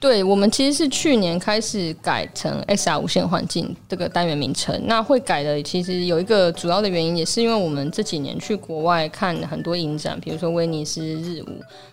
对我们其实是去年开始改成 XR 无线环境这个单元名称。那会改的其实有一个主要的原因，也是因为我们这几年去国外看很多影展，比如说威尼斯日舞，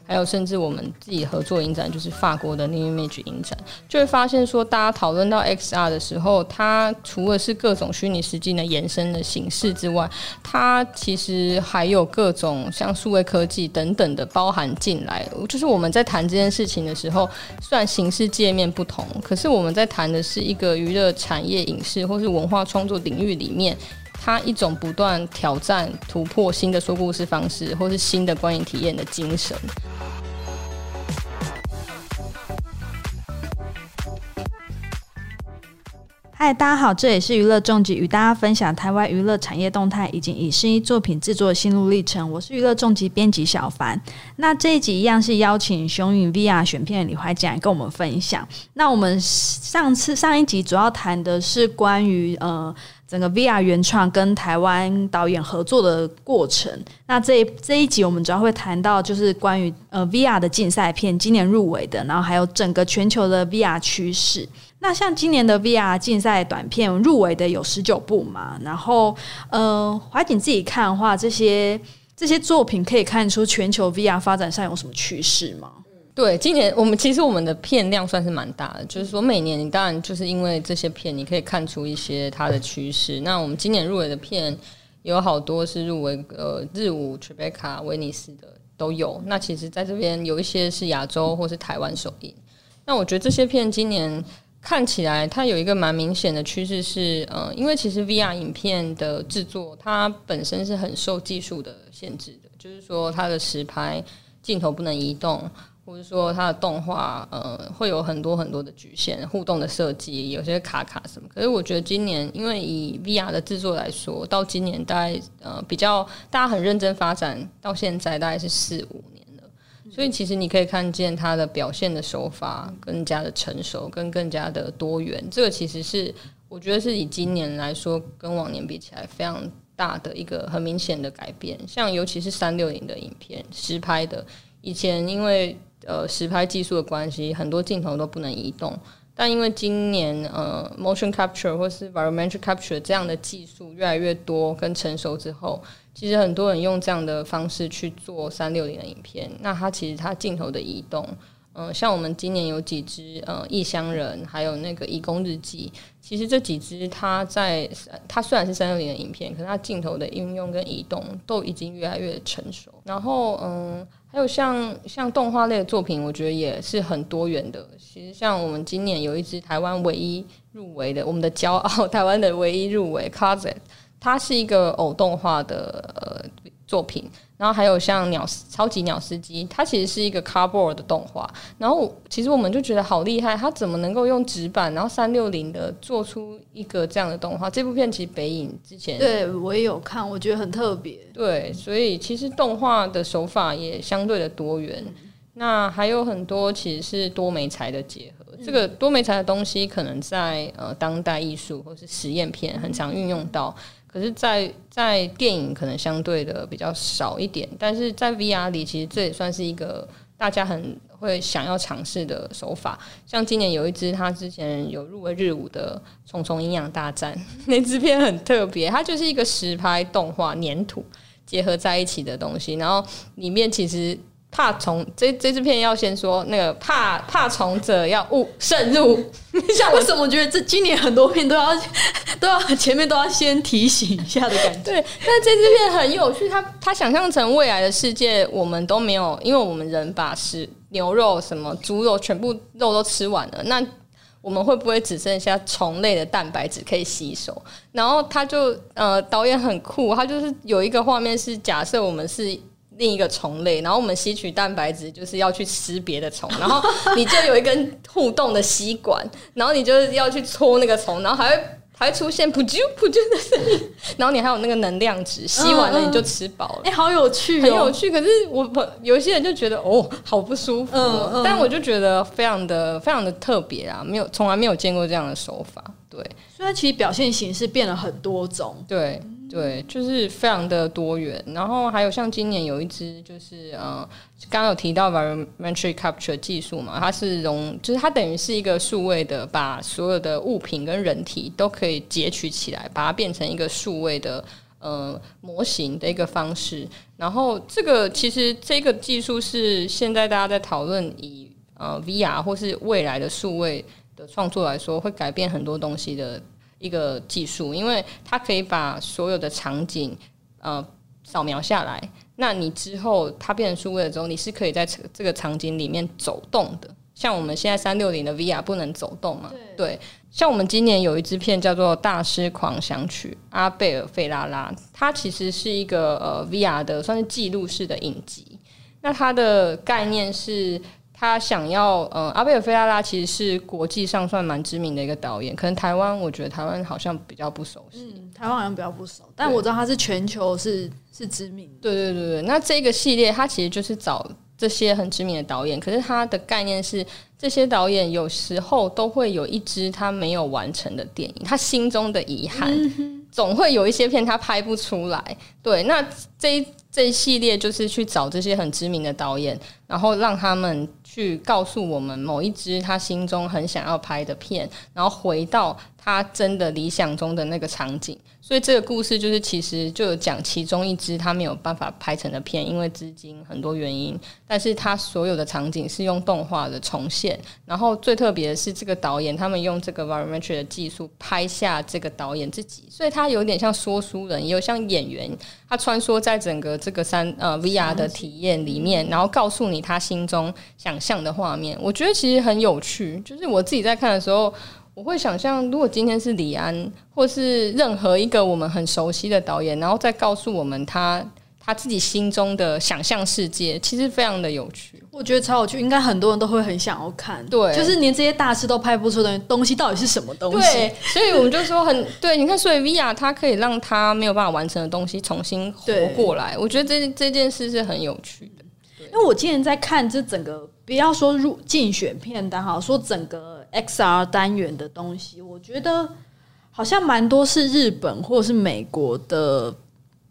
还有甚至我们自己合作影展，就是法国的 New Image 影展，就会发现说，大家讨论到 XR 的时候，它除了是各种虚拟实境的延伸的形式之外，它其实还有各种像数位科技等等的包含进来。就是我们在谈这件事情的时候，算。形式界面不同，可是我们在谈的是一个娱乐产业、影视或是文化创作领域里面，它一种不断挑战、突破新的说故事方式，或是新的观影体验的精神。嗨，大家好，这也是娱乐重疾与大家分享台湾娱乐产业动态以及以声音作品制作的心路历程。我是娱乐重疾编辑小凡。那这一集一样是邀请雄允 VR 选片李怀讲来跟我们分享。那我们上次上一集主要谈的是关于呃整个 VR 原创跟台湾导演合作的过程。那这这一集我们主要会谈到就是关于呃 VR 的竞赛片今年入围的，然后还有整个全球的 VR 趋势。那像今年的 VR 竞赛短片入围的有十九部嘛，然后呃，怀瑾自己看的话，这些这些作品可以看出全球 VR 发展上有什么趋势吗？对，今年我们其实我们的片量算是蛮大的，就是说每年你当然就是因为这些片，你可以看出一些它的趋势。那我们今年入围的片有好多是入围呃日舞、Tribeca、威尼斯的都有。那其实在这边有一些是亚洲或是台湾首映。那我觉得这些片今年。看起来它有一个蛮明显的趋势是，呃，因为其实 VR 影片的制作它本身是很受技术的限制的，就是说它的实拍镜头不能移动，或者说它的动画呃会有很多很多的局限，互动的设计有些卡卡什么。可是我觉得今年因为以 VR 的制作来说，到今年大概呃比较大家很认真发展到现在大概是四五年了。所以其实你可以看见它的表现的手法更加的成熟，跟更加的多元。这个其实是我觉得是以今年来说跟往年比起来非常大的一个很明显的改变。像尤其是三六零的影片实拍的，以前因为呃实拍技术的关系，很多镜头都不能移动。但因为今年呃 motion capture 或是 environmental capture 这样的技术越来越多跟成熟之后。其实很多人用这样的方式去做三六零的影片，那它其实它镜头的移动，嗯，像我们今年有几支呃异乡人，还有那个义工日记，其实这几支它在它虽然是三六零的影片，可是它镜头的运用跟移动都已经越来越成熟。然后嗯，还有像像动画类的作品，我觉得也是很多元的。其实像我们今年有一支台湾唯一入围的，我们的骄傲，台湾的唯一入围 c o s e t 它是一个偶动画的呃作品，然后还有像鸟超级鸟司机，它其实是一个 cardboard 的动画。然后其实我们就觉得好厉害，它怎么能够用纸板，然后三六零的做出一个这样的动画？这部片其实北影之前对我也有看，我觉得很特别。对，所以其实动画的手法也相对的多元。那还有很多其实是多媒材的结合。这个多媒材的东西，可能在呃当代艺术或是实验片很常运用到。可是，在在电影可能相对的比较少一点，但是在 VR 里，其实这也算是一个大家很会想要尝试的手法。像今年有一支，它之前有入围日舞的《虫虫营养大战》，那支片很特别，它就是一个实拍动画粘土结合在一起的东西，然后里面其实。怕虫，这这支片要先说那个怕怕虫者要勿慎入。像为什么觉得这今年很多片都要都要前面都要先提醒一下的感觉？对，但这支片很有趣，它它想象成未来的世界，我们都没有，因为我们人把食牛肉、什么猪肉全部肉都吃完了，那我们会不会只剩下虫类的蛋白质可以吸收？然后他就呃，导演很酷，他就是有一个画面是假设我们是。另一个虫类，然后我们吸取蛋白质就是要去吃别的虫，然后你就有一根互动的吸管，然后你就是要去戳那个虫，然后还会还会出现噗啾噗啾的声音，然后你还有那个能量值，吸完了你就吃饱了。哎，好有趣，很有趣。可是我有些人就觉得哦，好不舒服。但我就觉得非常的非常的特别啊，没有从来没有见过这样的手法。对，所以它其实表现形式变了很多种。对。对，就是非常的多元。然后还有像今年有一支，就是呃，刚刚有提到 Volumetry Capture 技术嘛，它是融，就是它等于是一个数位的，把所有的物品跟人体都可以截取起来，把它变成一个数位的呃模型的一个方式。然后这个其实这个技术是现在大家在讨论，以呃 VR 或是未来的数位的创作来说，会改变很多东西的。一个技术，因为它可以把所有的场景呃扫描下来，那你之后它变成数位了之后，你是可以在这个场景里面走动的。像我们现在三六零的 VR 不能走动嘛？对。像我们今年有一支片叫做《大师狂想曲》，阿贝尔费拉拉，它其实是一个呃 VR 的算是记录式的影集。那它的概念是。他想要，嗯，阿贝尔菲拉拉其实是国际上算蛮知名的一个导演，可能台湾我觉得台湾好像比较不熟悉，嗯，台湾好像比较不熟，但我知道他是全球是是知名。对对对对，那这个系列他其实就是找这些很知名的导演，可是他的概念是这些导演有时候都会有一支他没有完成的电影，他心中的遗憾，总会有一些片他拍不出来。对，那这一这一系列就是去找这些很知名的导演，然后让他们。去告诉我们某一支他心中很想要拍的片，然后回到他真的理想中的那个场景。所以这个故事就是其实就有讲其中一支他没有办法拍成的片，因为资金很多原因。但是他所有的场景是用动画的重现。然后最特别的是这个导演他们用这个 volumetry 的技术拍下这个导演自己，所以他有点像说书人，也有像演员，他穿梭在整个这个三呃 VR 的体验里面，然后告诉你他心中想象的画面。我觉得其实很有趣，就是我自己在看的时候。我会想象，如果今天是李安，或是任何一个我们很熟悉的导演，然后再告诉我们他他自己心中的想象世界，其实非常的有趣。我觉得超有趣，应该很多人都会很想要看。对，就是连这些大师都拍不出的东西，到底是什么东西？对，所以我们就说很对。你看，所以 VR 它可以让他没有办法完成的东西重新活过来。我觉得这这件事是很有趣的。因为我今天在看这整个，不要说入竞选片单哈，说整个 XR 单元的东西，我觉得好像蛮多是日本或者是美国的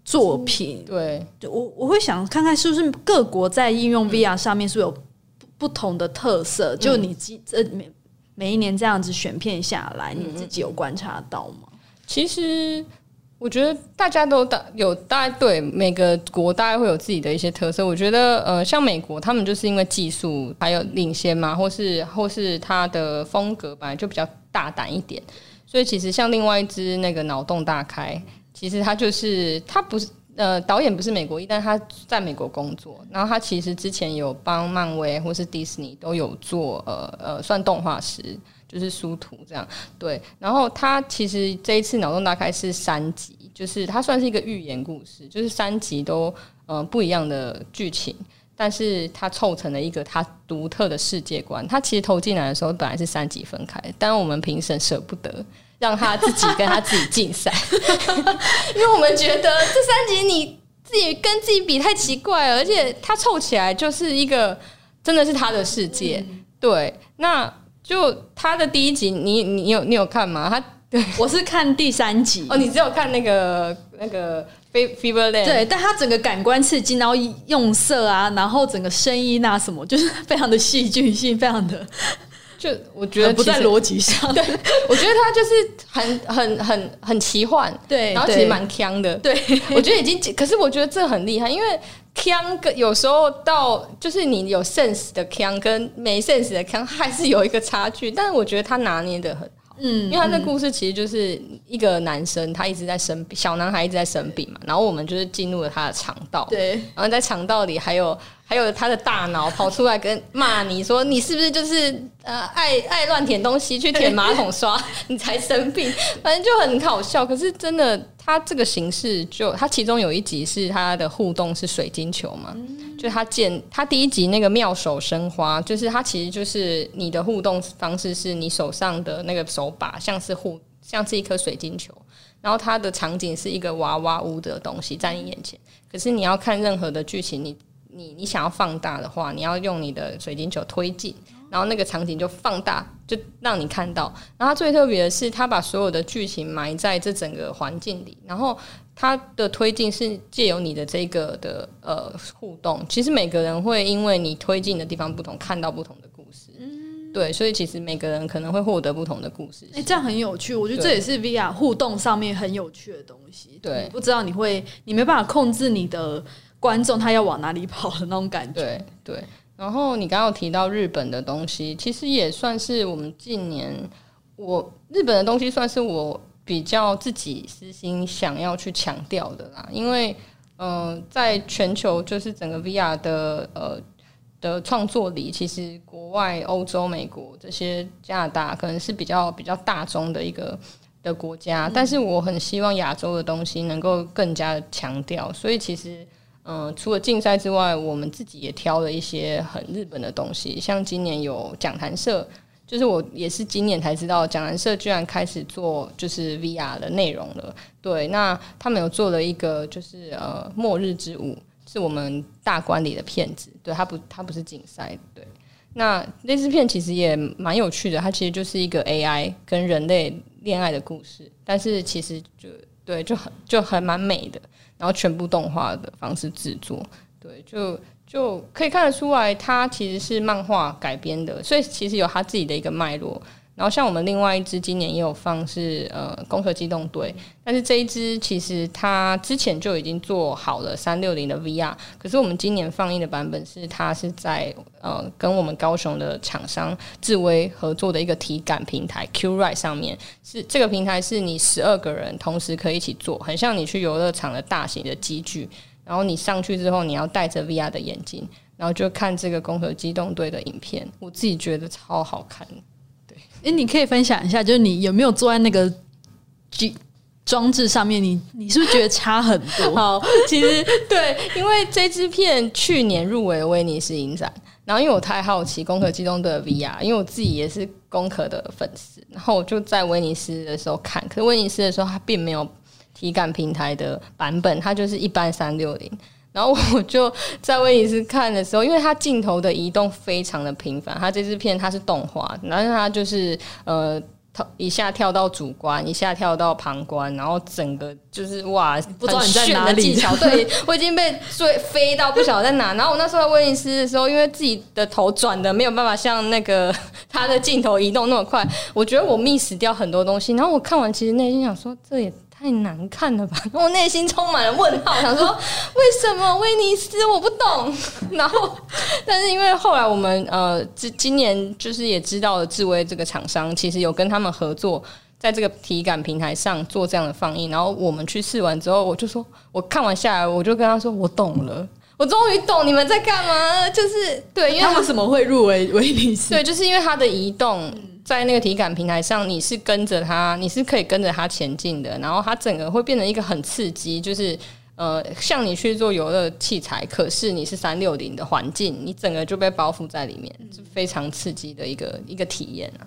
作品。对，我我会想看看是不是各国在应用 VR 上面是有不同的特色。就你这每每一年这样子选片下来，你自己有观察到吗？其实。我觉得大家都大有大概对每个国大概会有自己的一些特色。我觉得呃，像美国他们就是因为技术还有领先嘛，或是或是他的风格本来就比较大胆一点，所以其实像另外一支那个脑洞大开，其实他就是他不是呃导演不是美国裔，但他在美国工作，然后他其实之前有帮漫威或是迪士尼都有做呃呃算动画师。就是书图这样，对。然后他其实这一次脑洞大开是三集，就是它算是一个寓言故事，就是三集都嗯不一样的剧情，但是它凑成了一个它独特的世界观。它其实投进来的时候本来是三级分开，但我们评审舍不得让他自己跟他自己竞赛，因为我们觉得这三集你自己跟自己比太奇怪了，而且它凑起来就是一个真的是他的世界。对，那。就他的第一集，你你有你有看吗？他对 我是看第三集哦，你只有看那个那个 Fever Land 对，但他整个感官刺激，然后用色啊，然后整个声音啊什么，就是 非常的戏剧性，非常的就我觉得不在逻辑上。对，我觉得他就是很很很很奇幻，对，然后其实蛮强的。对，我觉得已经，可是我觉得这很厉害，因为。腔跟有时候到就是你有 sense 的腔跟没 sense 的腔还是有一个差距，但是我觉得他拿捏的很好，嗯，因为他的故事其实就是一个男生他一直在生病，小男孩一直在生病嘛，然后我们就是进入了他的肠道，对，然后在肠道里还有还有他的大脑跑出来跟骂你说你是不是就是呃爱爱乱舔东西去舔马桶刷？你才生病，反正就很好笑，可是真的。他这个形式就，它其中有一集是他的互动是水晶球嘛，就它建它第一集那个妙手生花，就是他其实就是你的互动方式是你手上的那个手把像是互像是一颗水晶球，然后它的场景是一个娃娃屋的东西在你眼前，可是你要看任何的剧情，你你你想要放大的话，你要用你的水晶球推进。然后那个场景就放大，就让你看到。然后最特别的是，他把所有的剧情埋在这整个环境里，然后。它的推进是借由你的这个的呃互动，其实每个人会因为你推进的地方不同，看到不同的故事。嗯，对，所以其实每个人可能会获得不同的故事。哎，这样很有趣，我觉得这也是 VR 互动上面很有趣的东西。对，不知道你会，你没办法控制你的观众他要往哪里跑的那种感觉。对对。然后你刚刚提到日本的东西，其实也算是我们近年我日本的东西算是我。比较自己私心想要去强调的啦，因为嗯，在全球就是整个 VR 的呃的创作里，其实国外欧洲、美国这些加拿大可能是比较比较大众的一个的国家，但是我很希望亚洲的东西能够更加的强调，所以其实嗯，除了竞赛之外，我们自己也挑了一些很日本的东西，像今年有讲坛社。就是我也是今年才知道，讲坛社居然开始做就是 VR 的内容了。对，那他们有做了一个就是呃《末日之舞》，是我们大观里的片子。对，它不，它不是竞赛。对，那那支片其实也蛮有趣的，它其实就是一个 AI 跟人类恋爱的故事，但是其实就对，就很就很蛮美的，然后全部动画的方式制作，对，就。就可以看得出来，它其实是漫画改编的，所以其实有它自己的一个脉络。然后像我们另外一支今年也有放是呃《攻壳机动队》，但是这一支其实它之前就已经做好了三六零的 VR，可是我们今年放映的版本是它是在呃跟我们高雄的厂商智威合作的一个体感平台 Q Ride 上面，是这个平台是你十二个人同时可以一起做，很像你去游乐场的大型的机具。然后你上去之后，你要戴着 VR 的眼镜，然后就看这个《攻壳机动队》的影片。我自己觉得超好看。哎，你可以分享一下，就是你有没有坐在那个机装置上面？你你是不是觉得差很多？好，其实 对，因为这支片去年入围威尼斯影展，然后因为我太好奇《攻壳机动》的 VR，因为我自己也是攻壳的粉丝，然后我就在威尼斯的时候看，可是威尼斯的时候它并没有。体感平台的版本，它就是一般三六零。然后我 就在威尼斯看的时候，因为它镜头的移动非常的频繁，它这支片它是动画，然后它就是呃。一下跳到主观，一下跳到旁观，然后整个就是哇，不知道你在哪里。技巧，对我已经被追飞到不晓得在哪。然后我那时候在威尼斯的时候，因为自己的头转的没有办法像那个 他的镜头移动那么快，我觉得我 miss 掉很多东西。然后我看完，其实内心想说，这也。太难看了吧！我内心充满了问号，想说为什么威尼斯我不懂。然后，但是因为后来我们呃，今今年就是也知道了智威这个厂商，其实有跟他们合作，在这个体感平台上做这样的放映。然后我们去试完之后，我就说，我看完下来，我就跟他说，我懂了，我终于懂你们在干嘛。就是对，因为他为什么会入围威尼斯？对，就是因为它的移动。在那个体感平台上，你是跟着它，你是可以跟着它前进的。然后它整个会变成一个很刺激，就是呃，像你去做游乐器材，可是你是三六零的环境，你整个就被包覆在里面，是非常刺激的一个一个体验啊。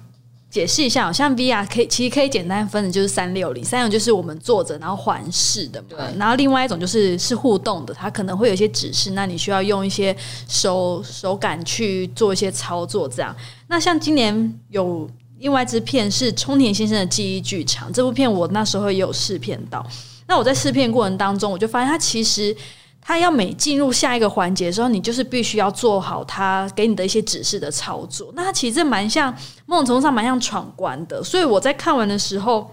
解释一下，像 VR 可以其实可以简单分的就是三六零，三种就是我们坐着然后环视的嘛，然后另外一种就是是互动的，它可能会有一些指示，那你需要用一些手手感去做一些操作，这样。那像今年有另外一支片是冲田先生的记忆剧场，这部片我那时候也有试片到，那我在试片过程当中，我就发现它其实。他要每进入下一个环节的时候，你就是必须要做好他给你的一些指示的操作。那他其实蛮像某种程度上蛮像闯关的。所以我在看完的时候，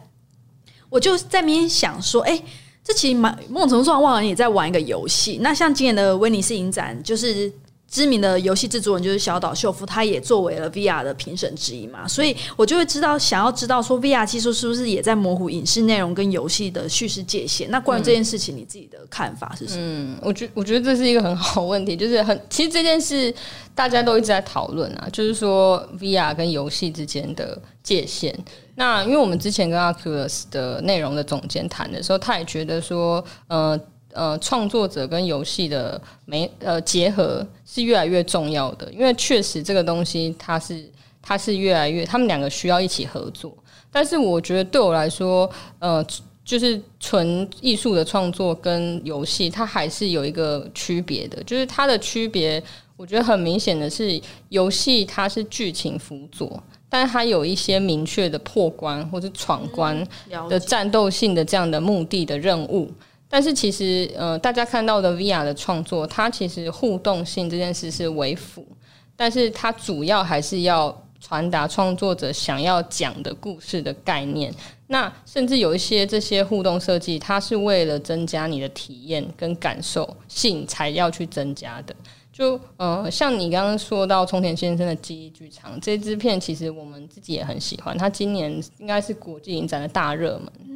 我就在边想说：“哎，这其实蛮某种程度上忘了也在玩一个游戏。”那像今年的威尼斯影展，就是。知名的游戏制作人就是小岛秀夫，他也作为了 VR 的评审之一嘛，所以我就会知道，想要知道说 VR 技术是不是也在模糊影视内容跟游戏的叙事界限？那关于这件事情，你自己的看法是什么？嗯，我觉我觉得这是一个很好问题，就是很其实这件事大家都一直在讨论啊，就是说 VR 跟游戏之间的界限。那因为我们之前跟 Oculus 的内容的总监谈的时候，他也觉得说，呃。呃，创作者跟游戏的没呃结合是越来越重要的，因为确实这个东西它是它是越来越，他们两个需要一起合作。但是我觉得对我来说，呃，就是纯艺术的创作跟游戏，它还是有一个区别的。就是它的区别，我觉得很明显的是，游戏它是剧情辅佐，但它有一些明确的破关或者闯关的战斗性的这样的目的的任务。但是其实呃，大家看到的 VR 的创作，它其实互动性这件事是为辅，但是它主要还是要传达创作者想要讲的故事的概念。那甚至有一些这些互动设计，它是为了增加你的体验跟感受性才要去增加的。就呃，像你刚刚说到冲田先生的记忆剧场这支片，其实我们自己也很喜欢。他今年应该是国际影展的大热门。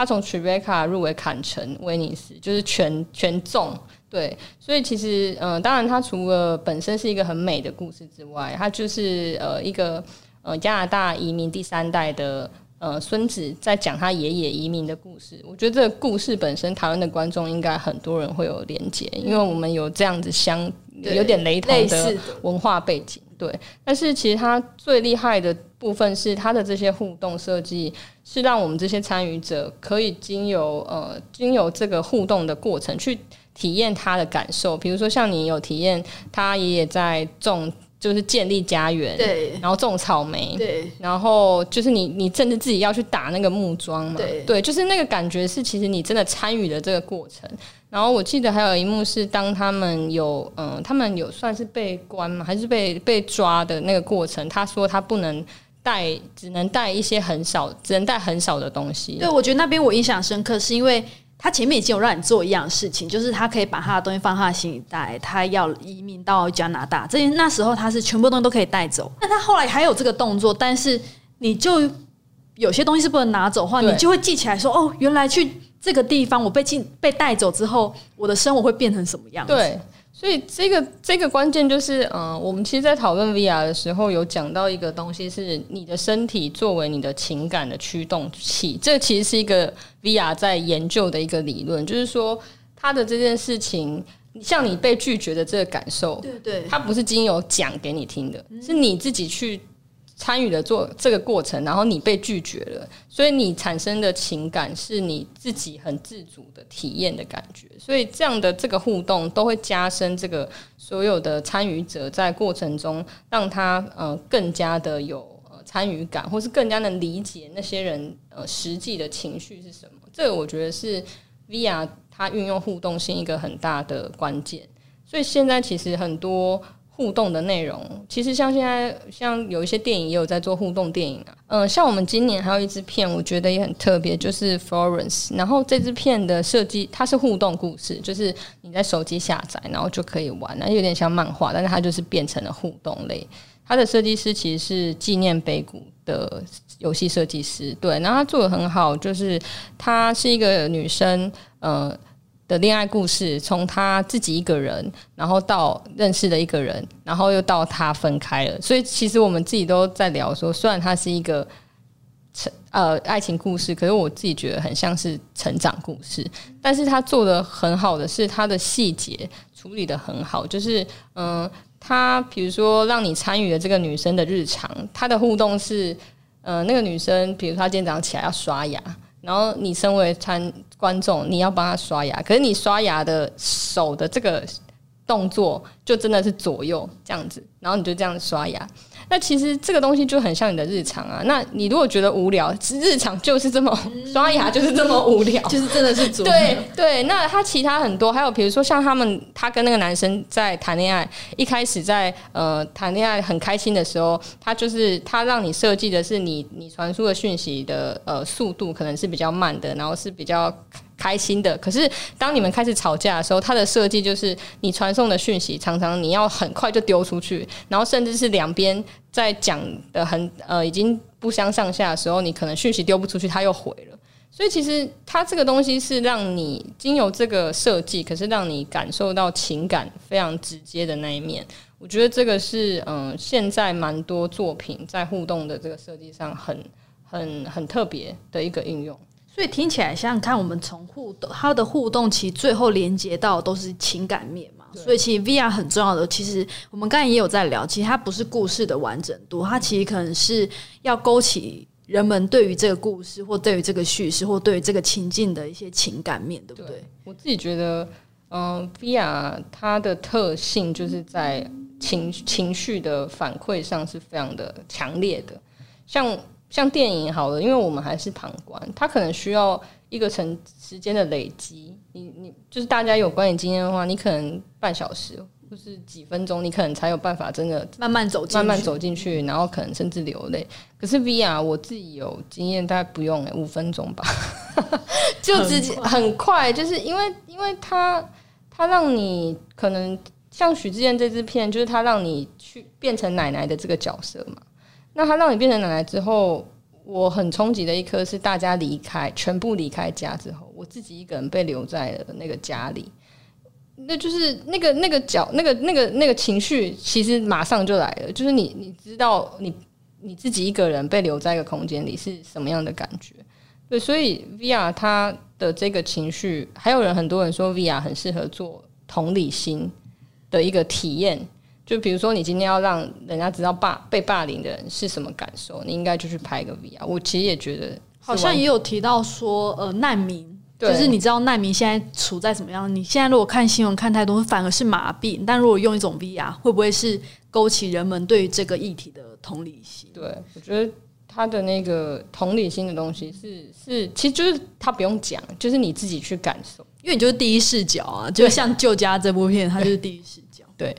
他从 Tribeca 入围坎城、威尼斯，就是全全中。对，所以其实呃，当然他除了本身是一个很美的故事之外，他就是呃一个呃加拿大移民第三代的。呃，孙子在讲他爷爷移民的故事。我觉得这个故事本身，台湾的观众应该很多人会有连接，因为我们有这样子相有点雷同的文化背景。对，但是其实他最厉害的部分是他的这些互动设计，是让我们这些参与者可以经由呃经由这个互动的过程去体验他的感受。比如说，像你有体验他爷爷在种。就是建立家园，对，然后种草莓，对，然后就是你，你甚至自己要去打那个木桩嘛，对，对，就是那个感觉是，其实你真的参与了这个过程。然后我记得还有一幕是，当他们有，嗯，他们有算是被关吗，还是被被抓的那个过程，他说他不能带，只能带一些很少，只能带很少的东西。对，我觉得那边我印象深刻，是因为。他前面已经有让你做一样事情，就是他可以把他的东西放他的行李袋。他要移民到加拿大，这那时候他是全部东西都可以带走。那他后来还有这个动作，但是你就有些东西是不能拿走的话，你就会记起来说：哦，原来去这个地方，我被进被带走之后，我的生活会变成什么样子？对。所以这个这个关键就是，嗯，我们其实，在讨论 VR 的时候，有讲到一个东西，是你的身体作为你的情感的驱动器。这其实是一个 VR 在研究的一个理论，就是说，他的这件事情，像你被拒绝的这个感受，对对，它不是经由讲给你听的，是你自己去。参与了做这个过程，然后你被拒绝了，所以你产生的情感是你自己很自主的体验的感觉，所以这样的这个互动都会加深这个所有的参与者在过程中，让他呃更加的有呃参与感，或是更加能理解那些人呃实际的情绪是什么。这个我觉得是 VR 它运用互动性一个很大的关键。所以现在其实很多。互动的内容，其实像现在像有一些电影也有在做互动电影啊。嗯，像我们今年还有一支片，我觉得也很特别，就是《Florence》。然后这支片的设计，它是互动故事，就是你在手机下载，然后就可以玩，那有点像漫画，但是它就是变成了互动类。它的设计师其实是纪念碑谷的游戏设计师，对，然后他做的很好，就是她是一个女生，呃。的恋爱故事，从他自己一个人，然后到认识的一个人，然后又到他分开了。所以其实我们自己都在聊说，虽然它是一个成呃爱情故事，可是我自己觉得很像是成长故事。但是他做的很好的是他的细节处理的很好，就是嗯，他比如说让你参与了这个女生的日常，他的互动是呃那个女生，比如说她今天早上起来要刷牙。然后你身为参观众，你要帮他刷牙，可是你刷牙的手的这个动作，就真的是左右这样子，然后你就这样刷牙。那其实这个东西就很像你的日常啊。那你如果觉得无聊，日常就是这么刷牙，就是这么无聊，就是真的是 对对。那他其他很多，还有比如说像他们，他跟那个男生在谈恋爱，一开始在呃谈恋爱很开心的时候，他就是他让你设计的是你你传输的讯息的呃速度可能是比较慢的，然后是比较。开心的，可是当你们开始吵架的时候，它的设计就是你传送的讯息常常你要很快就丢出去，然后甚至是两边在讲的很呃已经不相上下的时候，你可能讯息丢不出去，它又毁了。所以其实它这个东西是让你经由这个设计，可是让你感受到情感非常直接的那一面。我觉得这个是嗯现在蛮多作品在互动的这个设计上很很很特别的一个应用。所以听起来像看我们从互动，它的互动其实最后连接到都是情感面嘛。所以其实 VR 很重要的，其实我们刚才也有在聊，其实它不是故事的完整度，它其实可能是要勾起人们对于这个故事，或对于这个叙事，或对于这个情境的一些情感面，对不对？我自己觉得，嗯，VR 它的特性就是在情情绪的反馈上是非常的强烈的，像。像电影好了，因为我们还是旁观，它可能需要一个成时间的累积。你你就是大家有观影经验的话，你可能半小时或是几分钟，你可能才有办法真的慢慢走进，慢慢走进去，然后可能甚至流泪。可是 VR 我自己有经验，大概不用五分钟吧，就直接很快，就是因为因为它它让你可能像许志燕这支片，就是它让你去变成奶奶的这个角色嘛。那他让你变成奶奶之后，我很冲击的一刻是大家离开，全部离开家之后，我自己一个人被留在了那个家里。那就是那个那个角，那个那个那个情绪，其实马上就来了。就是你你知道，你你自己一个人被留在一个空间里是什么样的感觉？对，所以 VR 它的这个情绪，还有人很多人说 VR 很适合做同理心的一个体验。就比如说，你今天要让人家知道霸被霸凌的人是什么感受，你应该就去拍个 VR。我其实也觉得，好像也有提到说，呃，难民，就是你知道难民现在处在怎么样？你现在如果看新闻看太多，反而是麻痹。但如果用一种 VR，会不会是勾起人们对于这个议题的同理心？对，我觉得他的那个同理心的东西是是，其实就是他不用讲，就是你自己去感受，因为你就是第一视角啊，就像《旧家》这部片，它就是第一视角。对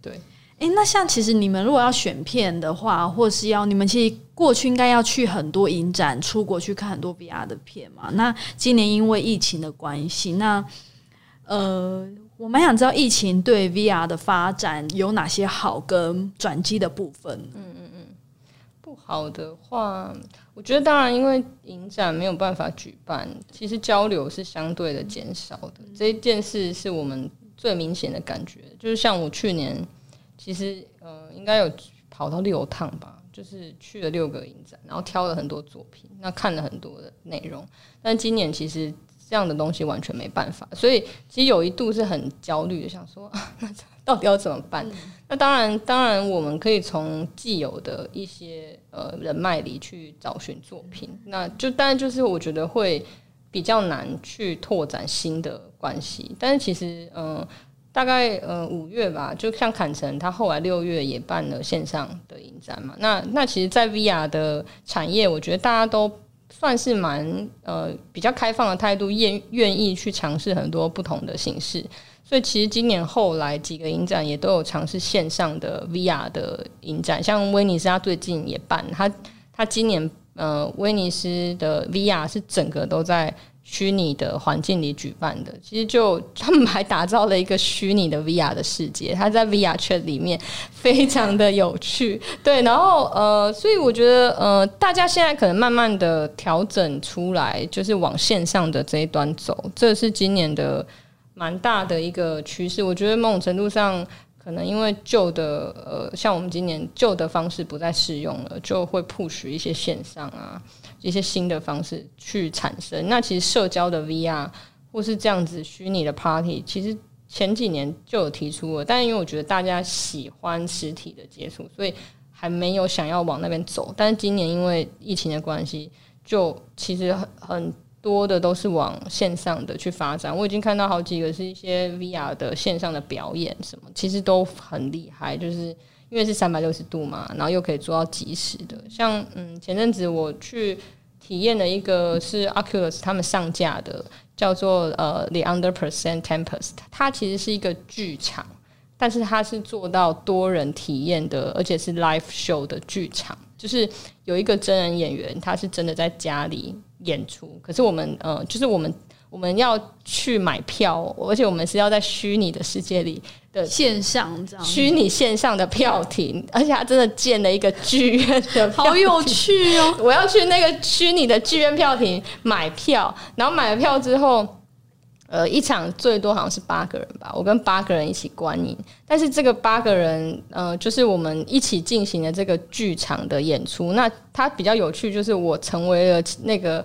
对。哎，那像其实你们如果要选片的话，或是要你们其实过去应该要去很多影展，出国去看很多 VR 的片嘛。那今年因为疫情的关系，那呃，我蛮想知道疫情对 VR 的发展有哪些好跟转机的部分。嗯嗯嗯，不好的话，我觉得当然因为影展没有办法举办，其实交流是相对的减少的。这一件事是我们最明显的感觉，就是像我去年。其实，呃，应该有跑到六趟吧，就是去了六个影展，然后挑了很多作品，那看了很多的内容。但今年其实这样的东西完全没办法，所以其实有一度是很焦虑的，想说 那到底要怎么办？那当然，当然我们可以从既有的一些呃人脉里去找寻作品，那就当然就是我觉得会比较难去拓展新的关系。但是其实，嗯。大概呃五月吧，就像坎城，他后来六月也办了线上的影展嘛。那那其实，在 VR 的产业，我觉得大家都算是蛮呃比较开放的态度，愿愿意去尝试很多不同的形式。所以其实今年后来几个影展也都有尝试线上的 VR 的影展，像威尼斯他最近也办，他他今年呃威尼斯的 VR 是整个都在。虚拟的环境里举办的，其实就他们还打造了一个虚拟的 VR 的世界，它在 VR 圈里面非常的有趣。对，然后呃，所以我觉得呃，大家现在可能慢慢的调整出来，就是往线上的这一端走，这是今年的蛮大的一个趋势。我觉得某种程度上，可能因为旧的呃，像我们今年旧的方式不再适用了，就会 push 一些线上啊。一些新的方式去产生，那其实社交的 VR 或是这样子虚拟的 Party，其实前几年就有提出了，但因为我觉得大家喜欢实体的接触，所以还没有想要往那边走。但是今年因为疫情的关系，就其实很很多的都是往线上的去发展。我已经看到好几个是一些 VR 的线上的表演，什么其实都很厉害，就是。因为是三百六十度嘛，然后又可以做到即时的。像嗯，前阵子我去体验了一个是 Oculus 他们上架的，叫做呃 The Under Percent Tempest，它其实是一个剧场，但是它是做到多人体验的，而且是 live show 的剧场，就是有一个真人演员，他是真的在家里演出。可是我们呃，就是我们我们要去买票，而且我们是要在虚拟的世界里。线上这样，虚拟线上的票亭，而且他真的建了一个剧院的，好有趣哦！我要去那个虚拟的剧院票亭买票，然后买了票之后，呃，一场最多好像是八个人吧，我跟八个人一起观影。但是这个八个人，呃，就是我们一起进行的这个剧场的演出。那它比较有趣，就是我成为了那个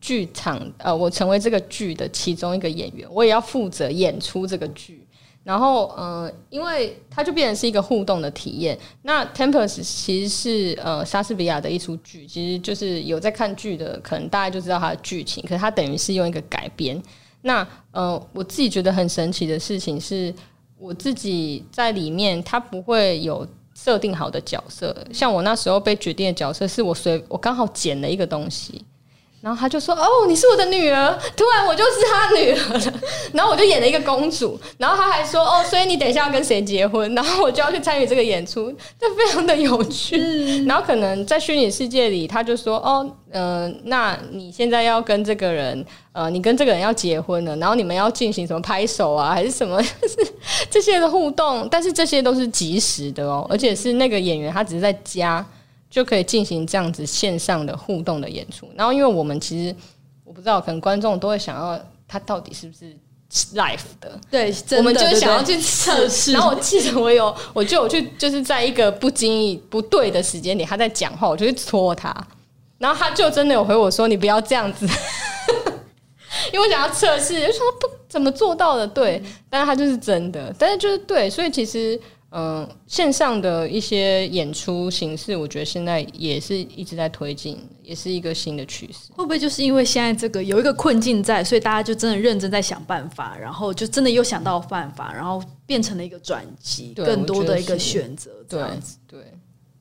剧场，呃，我成为这个剧的其中一个演员，我也要负责演出这个剧。然后，呃，因为它就变成是一个互动的体验。那《Tempest》其实是呃莎士比亚的一出剧，其实就是有在看剧的，可能大家就知道它的剧情。可是它等于是用一个改编。那呃，我自己觉得很神奇的事情是，我自己在里面，它不会有设定好的角色。像我那时候被决定的角色，是我随我刚好捡了一个东西。然后他就说：“哦，你是我的女儿。”突然我就是他女儿了。然后我就演了一个公主。然后他还说：“哦，所以你等一下要跟谁结婚？”然后我就要去参与这个演出，这非常的有趣。然后可能在虚拟世界里，他就说：“哦，呃，那你现在要跟这个人，呃，你跟这个人要结婚了。然后你们要进行什么拍手啊，还是什么 这些的互动？但是这些都是即时的哦，而且是那个演员他只是在家。”就可以进行这样子线上的互动的演出，然后因为我们其实我不知道，可能观众都会想要他到底是不是 live 的，对，我们就想要去测试。然后我记得我有，我就有去，就是在一个不经意不对的时间点，他在讲话，我就去戳他，然后他就真的有回我说：“你不要这样子。”因为我想要测试，就说不怎么做到的，对，但是他就是真的，但是就是对，所以其实。嗯，线上的一些演出形式，我觉得现在也是一直在推进，也是一个新的趋势。会不会就是因为现在这个有一个困境在，所以大家就真的认真在想办法，然后就真的又想到办法，然后变成了一个转机，更多的一个选择，这样子。对，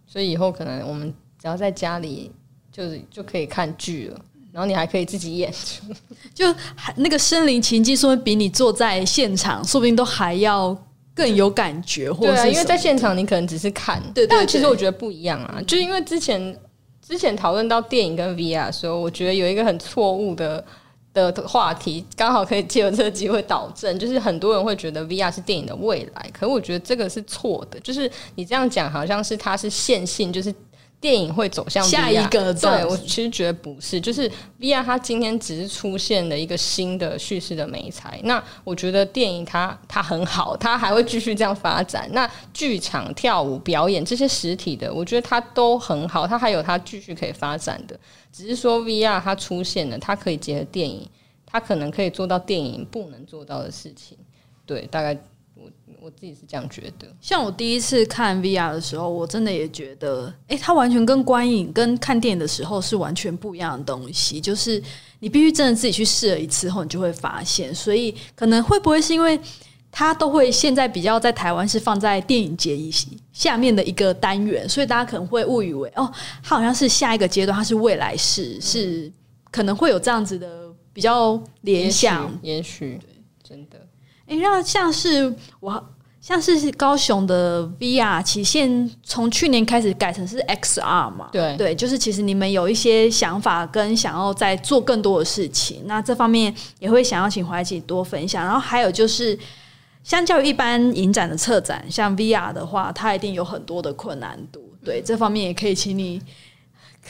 所以以后可能我们只要在家里，就是就可以看剧了，然后你还可以自己演出，就还那个身临其境，说不定比你坐在现场，说不定都还要。更有感觉，或者啊因为在现场你可能只是看，对但其实我觉得不一样啊，就是因为之前之前讨论到电影跟 VR 的时候，我觉得有一个很错误的的话题，刚好可以借由这个机会导正，就是很多人会觉得 VR 是电影的未来，可我觉得这个是错的，就是你这样讲好像是它是线性，就是。电影会走向下一个，对我其实觉得不是，就是 VR 它今天只是出现了一个新的叙事的美材。那我觉得电影它它很好，它还会继续这样发展。那剧场、跳舞、表演这些实体的，我觉得它都很好，它还有它继续可以发展的。只是说 VR 它出现了，它可以结合电影，它可能可以做到电影不能做到的事情。对，大概。我我自己是这样觉得，像我第一次看 VR 的时候，我真的也觉得，哎，它完全跟观影、跟看电影的时候是完全不一样的东西。就是你必须真的自己去试了一次后，你就会发现。所以可能会不会是因为它都会现在比较在台湾是放在电影节一下面的一个单元，所以大家可能会误以为哦，它好像是下一个阶段，它是未来式，是可能会有这样子的比较联想。也许，真的。哎，那像是我。像是高雄的 VR 期限从去年开始改成是 XR 嘛？对对，就是其实你们有一些想法跟想要再做更多的事情，那这方面也会想要请怀姐多分享。然后还有就是，相较于一般影展的策展，像 VR 的话，它一定有很多的困难度。对这方面也可以请你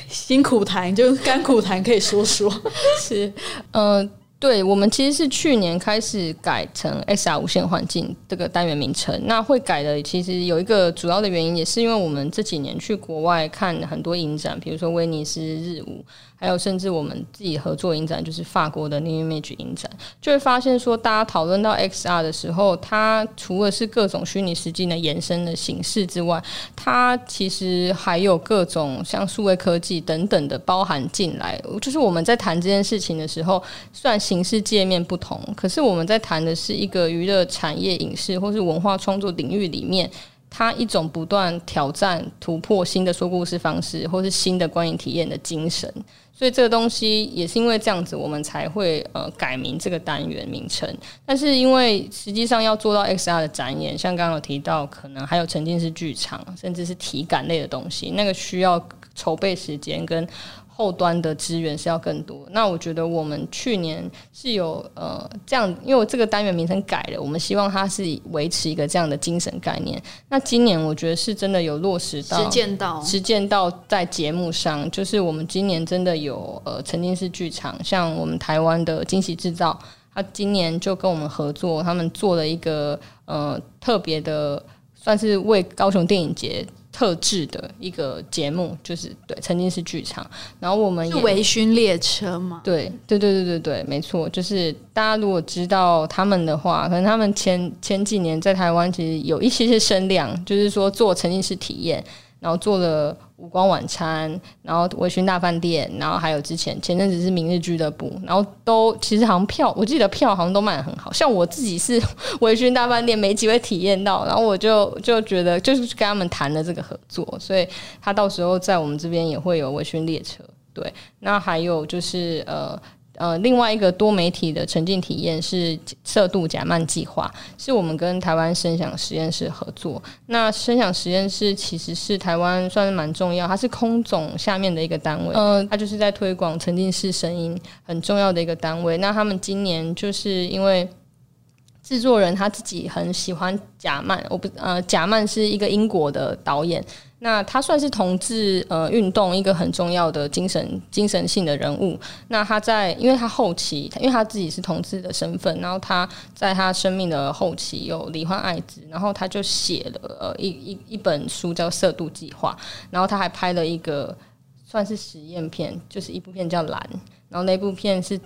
辛苦谈，就甘苦谈，可以说说。是，嗯。对我们其实是去年开始改成 XR 无线环境这个单元名称。那会改的其实有一个主要的原因，也是因为我们这几年去国外看很多影展，比如说威尼斯日舞。还有，甚至我们自己合作影展，就是法国的 New Image 影展，就会发现说，大家讨论到 XR 的时候，它除了是各种虚拟实境的延伸的形式之外，它其实还有各种像数位科技等等的包含进来。就是我们在谈这件事情的时候，算形式界面不同，可是我们在谈的是一个娱乐产业、影视或是文化创作领域里面。它一种不断挑战、突破新的说故事方式，或是新的观影体验的精神，所以这个东西也是因为这样子，我们才会呃改名这个单元名称。但是因为实际上要做到 XR 的展演，像刚刚有提到，可能还有沉浸式剧场，甚至是体感类的东西，那个需要筹备时间跟。后端的资源是要更多。那我觉得我们去年是有呃这样，因为这个单元名称改了，我们希望它是维持一个这样的精神概念。那今年我觉得是真的有落实到实践到实践到在节目上，就是我们今年真的有呃曾经是剧场，像我们台湾的惊喜制造，他今年就跟我们合作，他们做了一个呃特别的，算是为高雄电影节。特制的一个节目，就是对，曾经是剧场。然后我们是微醺列车吗？对，对，对，对，对，对，没错。就是大家如果知道他们的话，可能他们前前几年在台湾其实有一些些声量，就是说做沉浸式体验。然后做了五光晚餐，然后微醺大饭店，然后还有之前前阵子是明日俱乐部，然后都其实好像票，我记得票好像都卖的很好，像我自己是 微醺大饭店没机会体验到，然后我就就觉得就是跟他们谈了这个合作，所以他到时候在我们这边也会有微醺列车，对，那还有就是呃。呃，另外一个多媒体的沉浸体验是色度假曼计划，是我们跟台湾声响实验室合作。那声响实验室其实是台湾算是蛮重要，它是空总下面的一个单位，嗯，它就是在推广沉浸式声音很重要的一个单位。那他们今年就是因为制作人他自己很喜欢贾曼，我不呃，贾曼是一个英国的导演。那他算是同志呃运动一个很重要的精神精神性的人物。那他在，因为他后期，因为他自己是同志的身份，然后他在他生命的后期有罹患艾滋，然后他就写了呃一一一本书叫《色度计划》，然后他还拍了一个算是实验片，就是一部片叫《蓝》，然后那部片是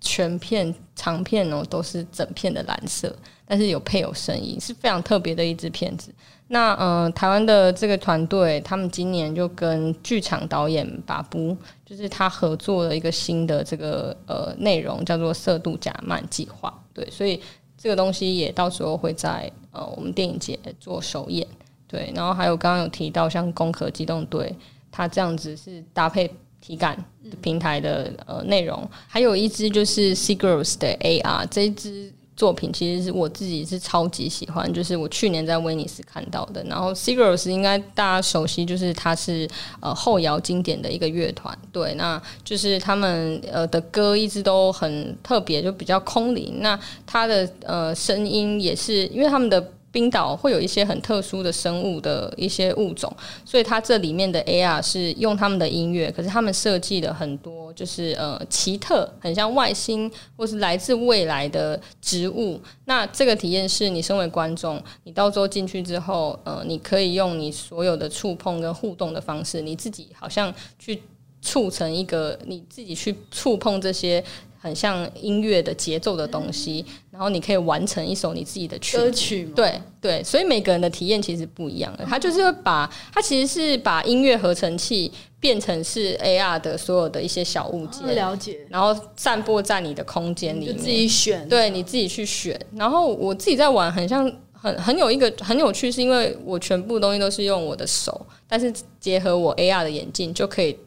全片长片哦，都是整片的蓝色，但是有配有声音，是非常特别的一支片子。那嗯，台湾的这个团队，他们今年就跟剧场导演把布，就是他合作了一个新的这个呃内容，叫做《色度假漫计划》。对，所以这个东西也到时候会在呃我们电影节做首演。对，然后还有刚刚有提到像《攻壳机动队》，它这样子是搭配体感平台的呃内容，还有一支就是 s e g i r l s 的 AR 这一支。作品其实是我自己是超级喜欢，就是我去年在威尼斯看到的。然后 s i g a r s 应该大家熟悉，就是它是呃后摇经典的一个乐团，对，那就是他们呃的歌一直都很特别，就比较空灵。那他的呃声音也是，因为他们的。冰岛会有一些很特殊的生物的一些物种，所以它这里面的 AR 是用他们的音乐，可是他们设计了很多就是呃奇特，很像外星或是来自未来的植物。那这个体验是你身为观众，你到时候进去之后，呃，你可以用你所有的触碰跟互动的方式，你自己好像去促成一个你自己去触碰这些。很像音乐的节奏的东西，然后你可以完成一首你自己的歌曲。对对，所以每个人的体验其实不一样的。他就是把，他其实是把音乐合成器变成是 AR 的所有的一些小物件，了解。然后散播在你的空间里面，自己选。对，你自己去选。然后我自己在玩，很像很很有一个很有趣，是因为我全部东西都是用我的手，但是结合我 AR 的眼镜就可以。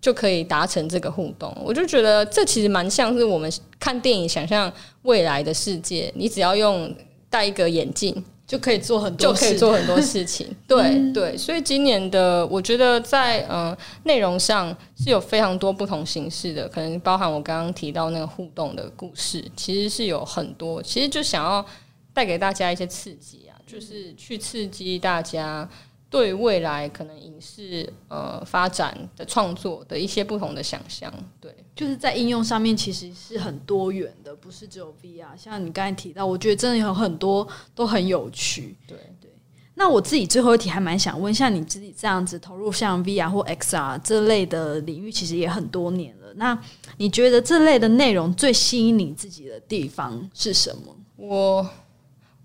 就可以达成这个互动，我就觉得这其实蛮像是我们看电影想象未来的世界，你只要用戴一个眼镜就可以做很多，就可以做很多事情。对对，所以今年的我觉得在嗯内容上是有非常多不同形式的，可能包含我刚刚提到那个互动的故事，其实是有很多，其实就想要带给大家一些刺激啊，就是去刺激大家。对未来可能影视呃发展的创作的一些不同的想象，对，就是在应用上面其实是很多元的，不是只有 VR。像你刚才提到，我觉得真的有很多都很有趣。对对。那我自己最后一题还蛮想问，像你自己这样子投入像 VR 或 XR 这类的领域，其实也很多年了。那你觉得这类的内容最吸引你自己的地方是什么？我。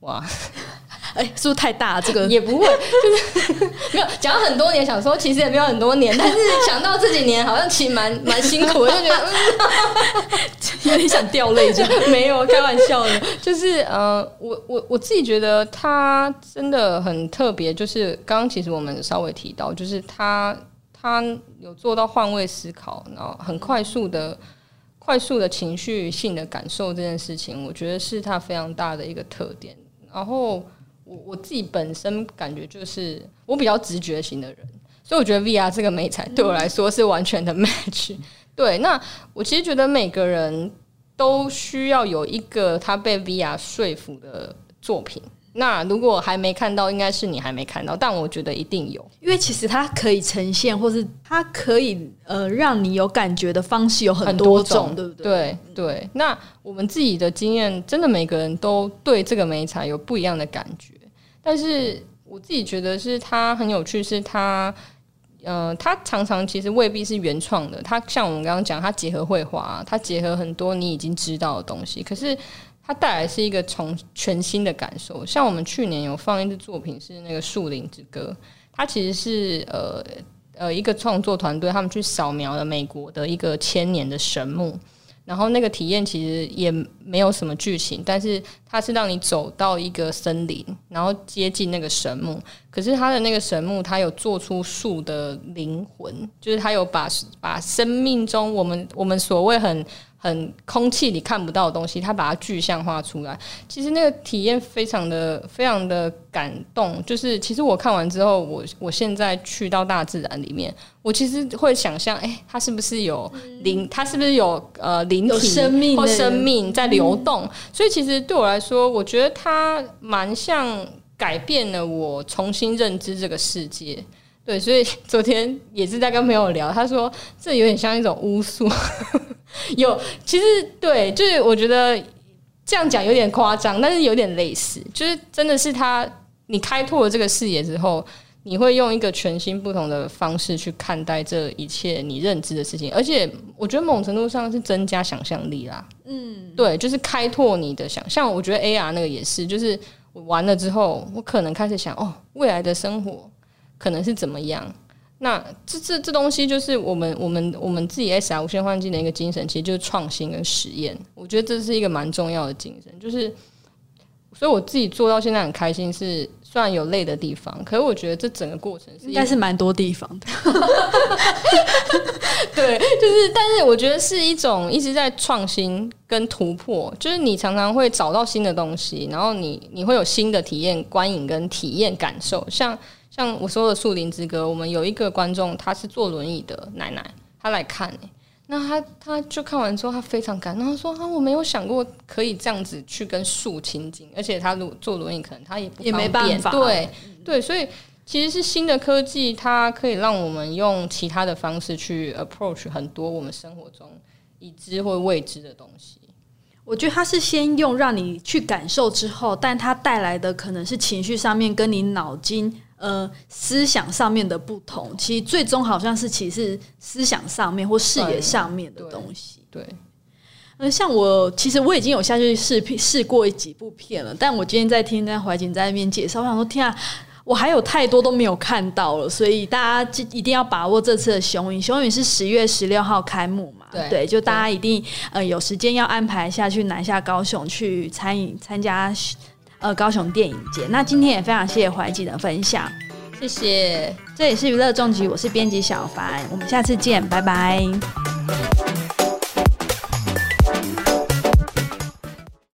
哇，哎，是不是太大？这个也不会，就是 没有讲很多年，想说其实也没有很多年，但是想到这几年好像其实蛮蛮辛苦的，就觉得 有点想掉泪，就没有开玩笑的。就是呃，我我我自己觉得他真的很特别，就是刚刚其实我们稍微提到，就是他他有做到换位思考，然后很快速的。快速的情绪性的感受这件事情，我觉得是他非常大的一个特点。然后我我自己本身感觉就是我比较直觉型的人，所以我觉得 VR 这个美彩对我来说是完全的 match。对，那我其实觉得每个人都需要有一个他被 VR 说服的作品。那如果还没看到，应该是你还没看到，但我觉得一定有，因为其实它可以呈现，或是它可以呃让你有感觉的方式有很多种，对不对？对对。那我们自己的经验，真的每个人都对这个美彩有不一样的感觉，但是我自己觉得是它很有趣，是它呃，它常常其实未必是原创的，它像我们刚刚讲，它结合绘画，它结合很多你已经知道的东西，可是。它带来是一个从全新的感受，像我们去年有放一支作品是那个《树林之歌》，它其实是呃呃一个创作团队，他们去扫描了美国的一个千年的神木。然后那个体验其实也没有什么剧情，但是它是让你走到一个森林，然后接近那个神木。可是它的那个神木，它有做出树的灵魂，就是它有把把生命中我们我们所谓很。很空气里看不到的东西，他把它具象化出来。其实那个体验非常的、非常的感动。就是其实我看完之后，我我现在去到大自然里面，我其实会想象，哎，它是不是有灵？它是不是有呃灵体或生命在流动？所以其实对我来说，我觉得它蛮像改变了我重新认知这个世界。对，所以昨天也是在跟朋友聊，他说这有点像一种巫术。有，其实对，就是我觉得这样讲有点夸张，但是有点类似，就是真的是他，你开拓了这个视野之后，你会用一个全新不同的方式去看待这一切你认知的事情，而且我觉得某种程度上是增加想象力啦。嗯，对，就是开拓你的想象。我觉得 AR 那个也是，就是我完了之后，我可能开始想，哦，未来的生活。可能是怎么样？那这这这东西就是我们我们我们自己 S R 无限幻境的一个精神，其实就是创新跟实验。我觉得这是一个蛮重要的精神，就是所以我自己做到现在很开心。是虽然有累的地方，可是我觉得这整个过程应该是蛮多地方的。对，就是但是我觉得是一种一直在创新跟突破，就是你常常会找到新的东西，然后你你会有新的体验、观影跟体验感受，像。像我说的《树林之歌》，我们有一个观众，他是坐轮椅的奶奶，他来看，那他他就看完之后，他非常感动，他说：“啊，我没有想过可以这样子去跟树亲近，而且他如果坐轮椅，可能他也不也没办法。”对对，所以其实是新的科技，它可以让我们用其他的方式去 approach 很多我们生活中已知或未知的东西。我觉得他是先用让你去感受之后，但他带来的可能是情绪上面跟你脑筋。呃，思想上面的不同，其实最终好像是其实思想上面或视野上面的东西。对，呃，像我其实我已经有下去试片试过几部片了，但我今天在听那怀瑾在那边介绍，我想说天啊，我还有太多都没有看到了，所以大家就一定要把握这次的雄影。雄影是十月十六号开幕嘛？对，就大家一定呃有时间要安排下去南下高雄去参与参加。呃，高雄电影节。那今天也非常谢谢怀吉的分享，谢谢。这里是娱乐重疾，我是编辑小凡，我们下次见，拜拜。